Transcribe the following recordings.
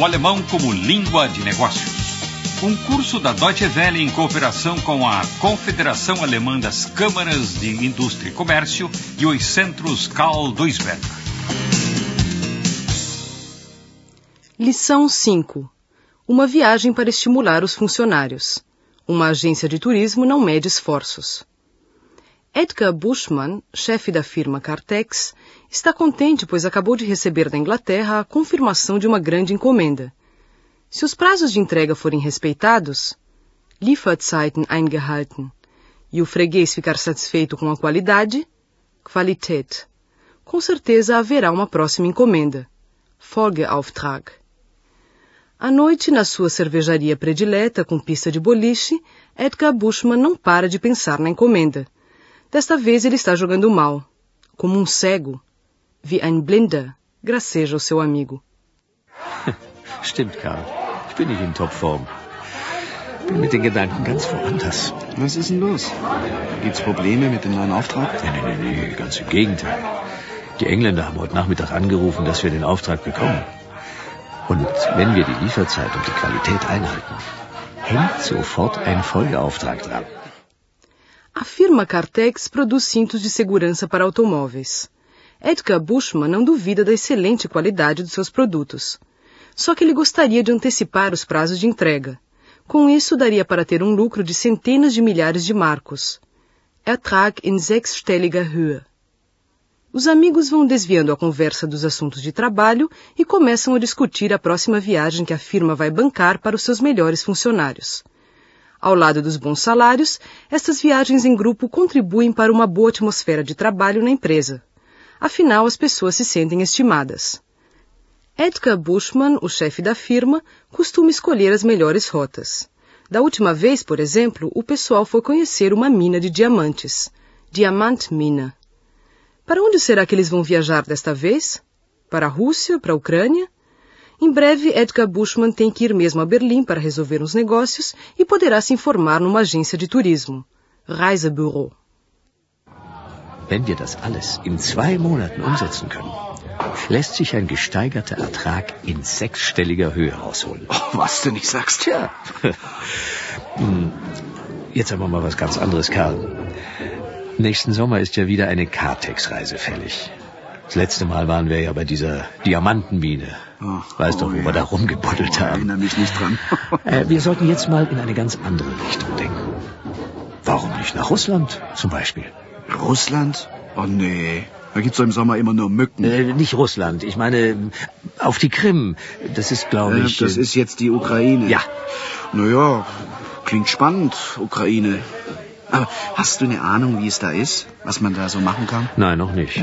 o alemão como língua de negócios. Um curso da Deutsche Welle em cooperação com a Confederação Alemã das Câmaras de Indústria e Comércio e os Centros Karl Duisberg. Lição 5. Uma viagem para estimular os funcionários. Uma agência de turismo não mede esforços. Edgar Bushman, chefe da firma Cartex, está contente pois acabou de receber da Inglaterra a confirmação de uma grande encomenda. Se os prazos de entrega forem respeitados, Lieferzeiten eingehalten, e o freguês ficar satisfeito com a qualidade, Qualität, com certeza haverá uma próxima encomenda, Folgeauftrag. À noite, na sua cervejaria predileta com pista de boliche, Edgar Bushman não para de pensar na encomenda. Desta vez ele está jogando mal, como um cego. Wie ein Blinder, graceja o seu amigo. Stimmt, Karl. Ich bin nicht in Topform. Bin mit den Gedanken ganz woanders. Was ist denn los? Gibt's Probleme mit dem neuen Auftrag? Nee, nee, nee, nee, ganz im Gegenteil. Die Engländer haben heute Nachmittag angerufen, dass wir den Auftrag bekommen. Und wenn wir die Lieferzeit und die Qualität einhalten, hängt sofort ein Folgeauftrag dran. A firma Cartex produz cintos de segurança para automóveis. Edgar Bushman não duvida da excelente qualidade dos seus produtos. Só que ele gostaria de antecipar os prazos de entrega. Com isso, daria para ter um lucro de centenas de milhares de marcos. Ertrag in sechsstelliger Höhe. Os amigos vão desviando a conversa dos assuntos de trabalho e começam a discutir a próxima viagem que a firma vai bancar para os seus melhores funcionários. Ao lado dos bons salários, estas viagens em grupo contribuem para uma boa atmosfera de trabalho na empresa. Afinal, as pessoas se sentem estimadas. Edgar Bushman, o chefe da firma, costuma escolher as melhores rotas. Da última vez, por exemplo, o pessoal foi conhecer uma mina de diamantes. Diamantmina. Para onde será que eles vão viajar desta vez? Para a Rússia? Para a Ucrânia? Em breve, Edgar Bushman tem que ir mesmo a Berlim para resolver uns negócios e poderá se informar numa agência de turismo. Reisebüro. Wenn wir das alles in zwei Monaten umsetzen können, lässt sich ein gesteigerter Ertrag in sechsstelliger Höhe rausholen. Oh, was du nicht sagst. Tja. Hm, jetzt aber mal was ganz anderes, Karl. Nächsten Sommer ist ja wieder eine Cartex-Reise fällig. Das letzte Mal waren wir ja bei dieser Diamantenmine. Oh, weißt oh, doch, wo ja. wir da rumgebuddelt oh, haben. Erinnere mich nicht dran. äh, wir sollten jetzt mal in eine ganz andere Richtung denken. Warum nicht nach Russland zum Beispiel? Russland? Oh nee. Da gibt's doch im Sommer immer nur Mücken. Äh, nicht Russland. Ich meine, auf die Krim. Das ist, glaube äh, ich... Das ist jetzt die Ukraine. Ja. Naja, klingt spannend, Ukraine. Aber hast du eine Ahnung, wie es da ist? Was man da so machen kann? Nein, noch nicht.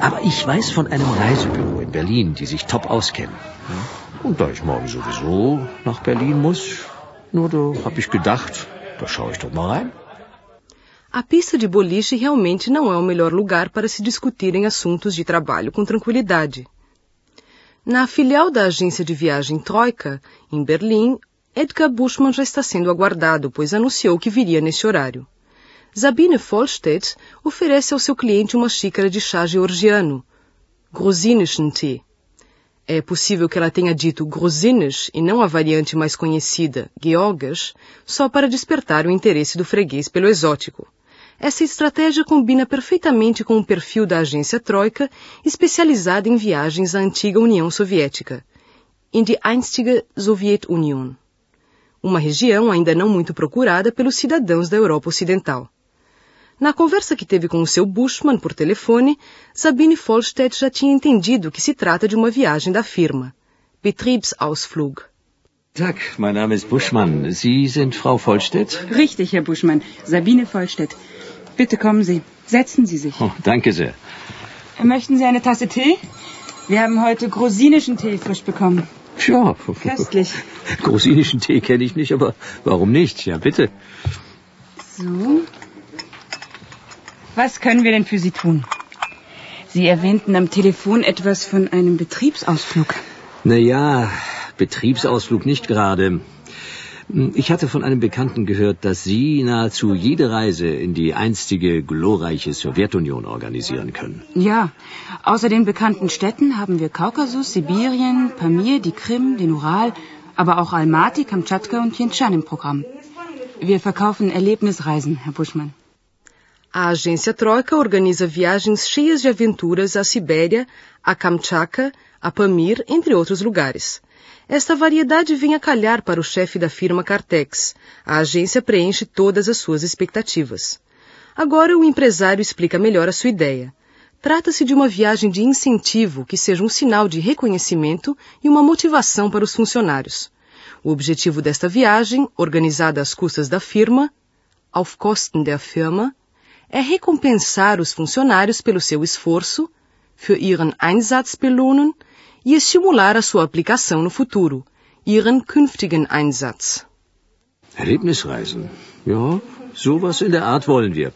Aber ich weiß von einem Reisebüro in Berlin, die sich top auskennen. Und da ich morgen sowieso nach Berlin muss, nur da habe ich gedacht, da schaue ich doch mal rein. A pista de boliche realmente não é o melhor lugar para se discutirem assuntos de trabalho com tranquilidade. Na filial da agência de viagem Troika, em Berlim, Edgar Buschmann já está sendo aguardado, pois anunciou que viria nesse horário. Sabine Vollstedt oferece ao seu cliente uma xícara de chá georgiano, Grusinischen Tee. É possível que ela tenha dito Grusinisch e não a variante mais conhecida, Georgas, só para despertar o interesse do freguês pelo exótico. Essa estratégia combina perfeitamente com o perfil da agência Troika, especializada em viagens à antiga União Soviética, in die einstige Sowjetunion, uma região ainda não muito procurada pelos cidadãos da Europa Ocidental. Na conversa que teve com o seu Bushman por telefone, Sabine Vollstedt já tinha entendido que se trata de uma viagem da firma. Betriebsausflug. Tag, mein Name ist Buschmann. Sie sind Frau Vollstedt? Richtig, Herr Buschmann. Sabine Vollstedt. Bitte kommen Sie. Setzen Sie sich. Oh, danke sehr. Möchten Sie eine Tasse Tee? Wir haben heute grusinischen Tee frisch bekommen. Ja. Köstlich. Grusinischen Tee kenne ich nicht, aber warum nicht? Ja, bitte. So. Was können wir denn für Sie tun? Sie erwähnten am Telefon etwas von einem Betriebsausflug. Na ja, Betriebsausflug nicht gerade. Ich hatte von einem Bekannten gehört, dass Sie nahezu jede Reise in die einstige glorreiche Sowjetunion organisieren können. Ja, außer den bekannten Städten haben wir Kaukasus, Sibirien, Pamir, die Krim, den Ural, aber auch Almaty, Kamtschatka und Tientschan im Programm. Wir verkaufen Erlebnisreisen, Herr Buschmann. A agência Troika organiza viagens cheias de aventuras à Sibéria, a Kamchatka, a Pamir, entre outros lugares. Esta variedade vem a calhar para o chefe da firma Cartex. A agência preenche todas as suas expectativas. Agora o empresário explica melhor a sua ideia. Trata-se de uma viagem de incentivo que seja um sinal de reconhecimento e uma motivação para os funcionários. O objetivo desta viagem, organizada às custas da firma, auf Kosten der Firma, é recompensar os funcionários pelo seu esforço, für ihren Einsatz belohnen, e estimular a sua aplicação no futuro, ihren künftigen Einsatz. Erlebnisreisen? Ja, sowas in der Art wollen wir.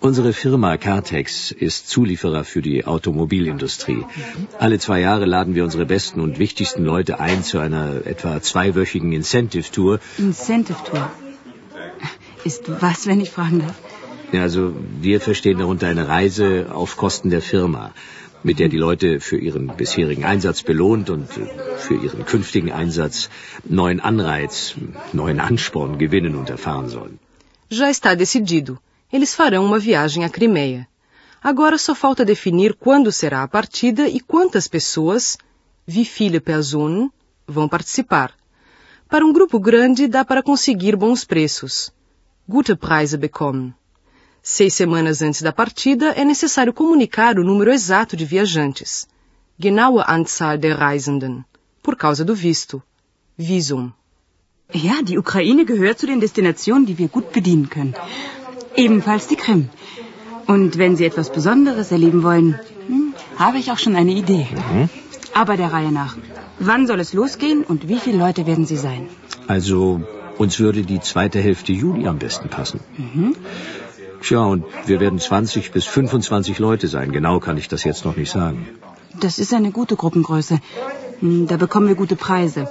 Unsere Firma Cartex ist Zulieferer für die Automobilindustrie. Alle zwei Jahre laden wir unsere besten und wichtigsten Leute ein zu einer etwa zweiwöchigen Incentive-Tour. Incentive-Tour? Ist was, wenn ich fragen darf? Also wir verstehen darunter eine Reise auf Kosten der Firma, mit der die Leute für ihren bisherigen Einsatz belohnt und für ihren künftigen Einsatz neuen Anreiz, neuen Ansporn gewinnen und erfahren sollen. Já está decidido. Eles farão uma viagem à Crimeia. Agora só falta definir quando será a partida e quantas pessoas, wie viele Personen, vão participar. Para um grupo grande dá para conseguir bons preços. Gute Preise bekommen. Seis semanas antes da partida é necessário comunicar o número exato de viajantes. Genaue Anzahl der Reisenden. Por causa do visto. Visum. Ja, die Ukraine gehört zu den Destinationen, die wir gut bedienen können. Ebenfalls die Krim. Und wenn Sie etwas Besonderes erleben wollen, hm, habe ich auch schon eine Idee. Mhm. Aber der Reihe nach. Wann soll es losgehen und wie viele Leute werden Sie sein? Also uns würde die zweite Hälfte Juli am besten passen. Tja, und wir werden 20 bis 25 Leute sein. Genau kann ich das jetzt noch nicht sagen. Das ist eine gute Gruppengröße. Hm, Da bekommen wir gute Preise.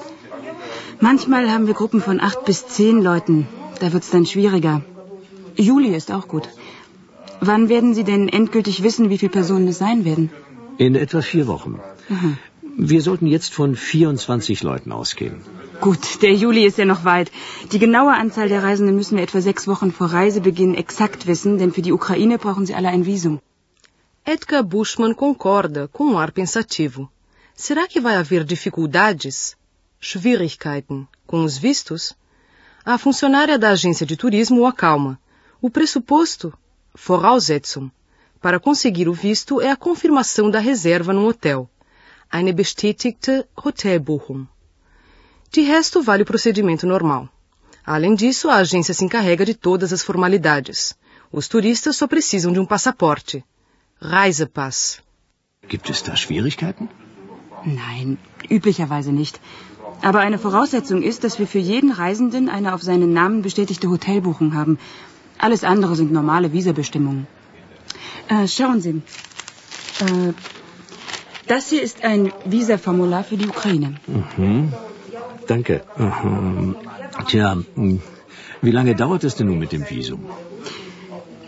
Manchmal haben wir Gruppen von acht bis zehn Leuten. Da wird's dann schwieriger. Juli ist auch gut. Wann werden Sie denn endgültig wissen, wie viele Personen es sein werden? In etwa vier Wochen. Mhm. Wir sollten jetzt von 24 Leuten ausgehen. Gut, der Juli ist ja noch weit. Die genaue Anzahl der Reisenden müssen wir etwa sechs Wochen vor Reisebeginn exakt wissen, denn für die Ukraine brauchen sie alle ein Visum. Edgar Bushman concorda com um ar pensativo. Será que vai haver dificuldades? Schwierigkeiten com os vistos? A funcionária da agência de turismo o acalma. O pressuposto, Voraussetzung, para conseguir o visto é a confirmação da reserva num hotel. Eine bestätigte Hotelbuchung. De resto, vale o procedimento normal. Além disso, a agência se encarrega de todas as formalidades. Os turistas só precisam de um passaporte. Reisepass. Gibt es da Schwierigkeiten? Nein, üblicherweise nicht. Aber eine Voraussetzung ist, dass wir für jeden Reisenden eine auf seinen Namen bestätigte Hotelbuchung haben. Alles andere sind normale Visabestimmungen. Äh, schauen Sie. Äh, das hier ist ein Visaformular für die Ukraine. Mhm. Danke. Mhm. Tja, hm, wie lange dauert es denn nun mit dem Visum?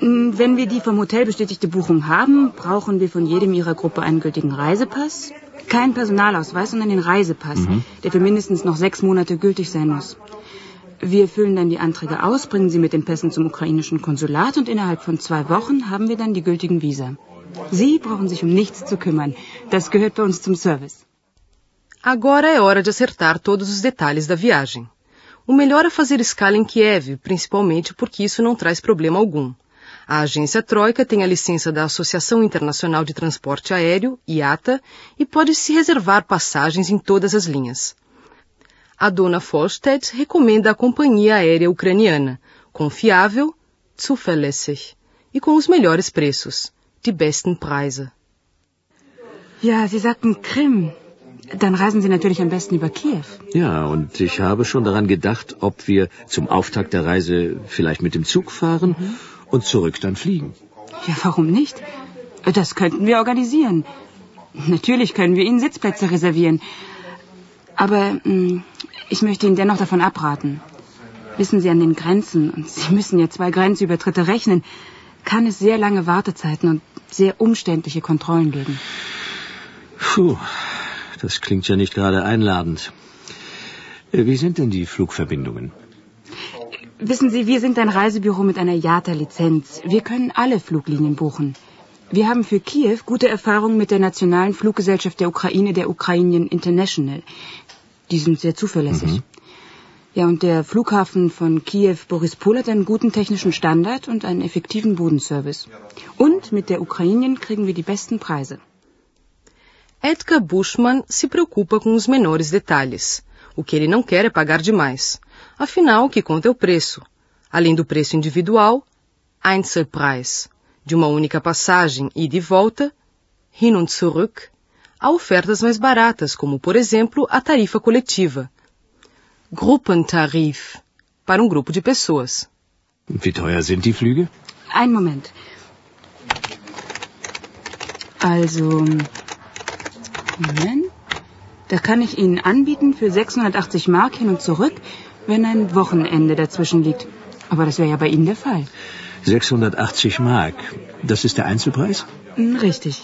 Mm, Wenn wir die vom Hotel bestätigte Buchung haben, brauchen wir von jedem Ihrer Gruppe einen gültigen Reisepass. Kein Personalausweis, sondern den Reisepass, der für mindestens noch sechs Monate gültig sein muss. Wir füllen dann die Anträge aus, bringen sie mit den Pässen zum ukrainischen Konsulat und innerhalb von zwei Wochen haben wir dann die gültigen Visa. Sie brauchen sich um nichts zu kümmern. Das gehört bei uns zum Service. Agora é hora de acertar todos os detalhes da viagem. O melhor é fazer escala em Kiev, principalmente porque isso não traz problema algum. A agência Troika tem a licença da Associação Internacional de Transporte Aéreo, IATA, e pode se reservar passagens em todas as linhas. A dona Folstedt recomenda a companhia aérea ucraniana, confiável, zuverlässig, e com os melhores preços, die besten Preise. Ja, Sie sagten Krim. Dann reisen Sie natürlich am besten über Kiew. Ja, und ich habe schon daran gedacht, ob wir zum Auftakt der Reise vielleicht mit dem Zug fahren und zurück dann fliegen. Ja, warum nicht? Das könnten wir organisieren. Natürlich können wir Ihnen Sitzplätze reservieren. Aber mh, hm, ich möchte Ihnen dennoch davon abraten. Wissen Sie an den Grenzen, und Sie müssen ja zwei Grenzübertritte rechnen, kann es sehr lange Wartezeiten und sehr umständliche Kontrollen geben. Puh, das klingt ja nicht gerade einladend. Äh, wie sind denn die Flugverbindungen? Wissen Sie, wir sind ein Reisebüro mit einer JATA-Lizenz. Wir können alle Fluglinien buchen. Wir haben für Kiew gute Erfahrungen mit der nationalen Fluggesellschaft der Ukraine, der Ukrainian International. Die sind sehr zuverlässig. Mhm. Ja, und der Flughafen von Kiew Borispol hat einen guten technischen Standard und einen effektiven Bodenservice. Und mit der Ukraine kriegen wir die besten Preise. Edgar Bushman se preocupa com os menores detalhes. O que ele não quer é pagar demais. Afinal, o que conta é o preço. Além do preço individual, Einzelpreis, de uma única passagem e volta, hin und zurück, há ofertas mais baratas, como, por exemplo, a tarifa coletiva. Gruppentarif, para um grupo de pessoas. Wie teuer sind die Flüge? Ein Moment. Also, Moment. Da kann ich Ihnen anbieten für 680 Mark hin und zurück, wenn ein Wochenende dazwischen liegt. Aber das wäre ja bei Ihnen der Fall. 680 Mark. Das ist der Einzelpreis? Hm, richtig.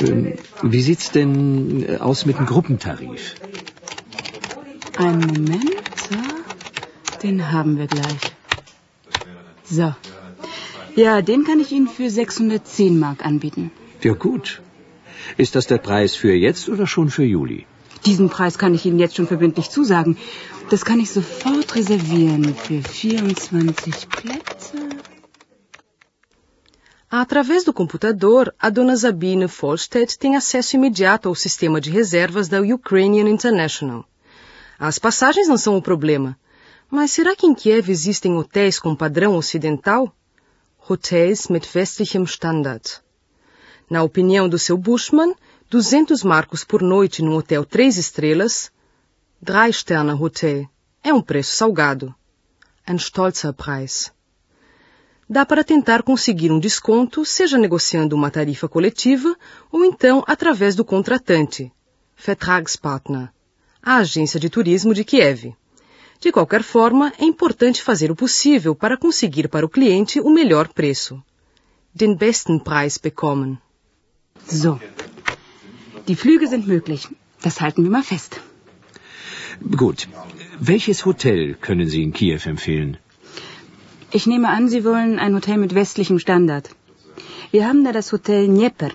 Ähm, wie sieht's denn äh, aus mit dem Gruppentarif? Einen Moment. So. Den haben wir gleich. So. Ja, den kann ich Ihnen für 610 Mark anbieten. Ja, gut. Ist das der Preis für jetzt oder schon für Juli? Diesen Preis kann ich Ihnen jetzt schon verbindlich zusagen. Das kann ich sofort reservieren für 24 Plätze. Através do computador, a dona Zabine Folstedt tem acesso imediato ao sistema de reservas da Ukrainian International. As passagens não são o problema. Mas será que em Kiev existem hotéis com padrão ocidental? Hotéis mit westlichem Standard. Na opinião do seu Bushman, 200 marcos por noite num hotel três estrelas, Drei Sterne Hotel, é um preço salgado. Ein stolzer Preis. Dá para tentar conseguir um desconto, seja negociando uma tarifa coletiva ou então através do contratante, Vertragspartner, a agência de turismo de Kiev. De qualquer forma, é importante fazer o possível para conseguir para o cliente o melhor preço. Den besten Preis bekommen. So. Die Flüge sind möglich. Das halten wir mal fest. Gut. Welches Hotel können Sie in Kiew empfehlen? Ich nehme an, Sie wollen ein Hotel mit westlichem Standard. Wir haben da das Hotel Dnieper.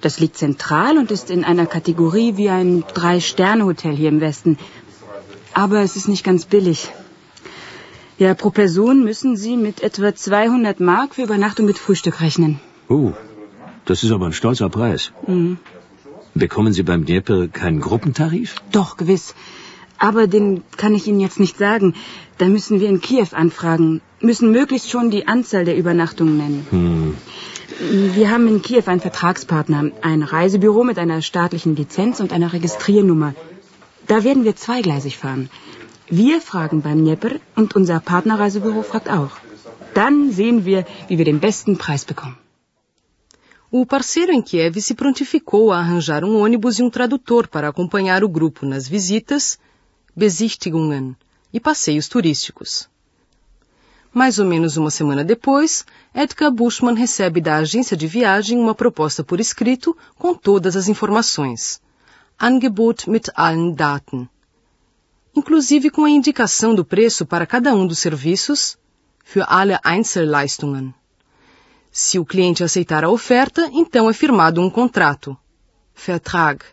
Das liegt zentral und ist in einer Kategorie wie ein Drei-Sterne-Hotel hier im Westen. Aber es ist nicht ganz billig. Ja, pro Person müssen Sie mit etwa 200 Mark für Übernachtung mit Frühstück rechnen. Oh, das ist aber ein stolzer Preis. Mhm. Bekommen Sie beim Dnieper keinen Gruppentarif? Doch, gewiss. Aber den kann ich Ihnen jetzt nicht sagen. Da müssen wir in Kiew anfragen, müssen möglichst schon die Anzahl der Übernachtungen nennen. Hm. Wir haben in Kiew einen Vertragspartner, ein Reisebüro mit einer staatlichen Lizenz und einer Registriernummer. Da werden wir zweigleisig fahren. Wir fragen beim Dnieper und unser Partnerreisebüro fragt auch. Dann sehen wir, wie wir den besten Preis bekommen. O parceiro em Kiev se prontificou a arranjar um ônibus e um tradutor para acompanhar o grupo nas visitas, Besichtigungen e passeios turísticos. Mais ou menos uma semana depois, Edgar Bushman recebe da agência de viagem uma proposta por escrito com todas as informações. Angebot mit allen Daten. Inclusive com a indicação do preço para cada um dos serviços, für alle Einzelleistungen. Se o cliente aceitar a oferta, então é firmado um contrato, Vertrag,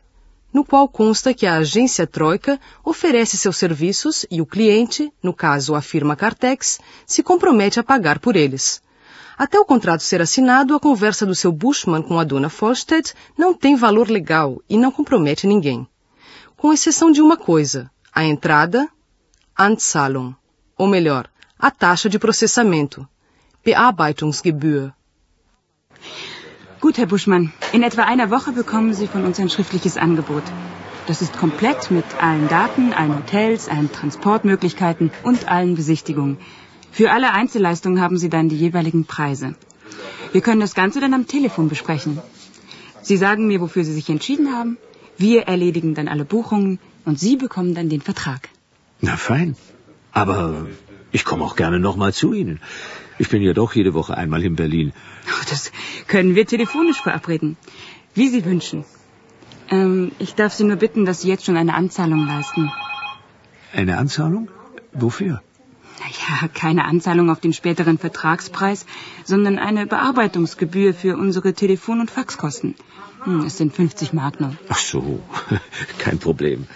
no qual consta que a agência Troika oferece seus serviços e o cliente, no caso a firma Cartex, se compromete a pagar por eles. Até o contrato ser assinado, a conversa do seu Bushman com a dona Folstedt não tem valor legal e não compromete ninguém. Com exceção de uma coisa, a entrada, Anzahlung, ou melhor, a taxa de processamento, Bearbeitungsgebühr, Gut, Herr Buschmann. In etwa einer Woche bekommen Sie von uns ein schriftliches Angebot. Das ist komplett mit allen Daten, allen Hotels, allen Transportmöglichkeiten und allen Besichtigungen. Für alle Einzelleistungen haben Sie dann die jeweiligen Preise. Wir können das Ganze dann am Telefon besprechen. Sie sagen mir, wofür Sie sich entschieden haben. Wir erledigen dann alle Buchungen und Sie bekommen dann den Vertrag. Na fein. Aber ich komme auch gerne nochmal zu Ihnen. Ich bin ja doch jede Woche einmal in Berlin. Das können wir telefonisch verabreden. Wie Sie wünschen. Ähm, ich darf Sie nur bitten, dass Sie jetzt schon eine Anzahlung leisten. Eine Anzahlung? Wofür? Naja, keine Anzahlung auf den späteren Vertragspreis, sondern eine Bearbeitungsgebühr für unsere Telefon- und Faxkosten. Hm, es sind 50 Mark noch. Ach so, kein Problem.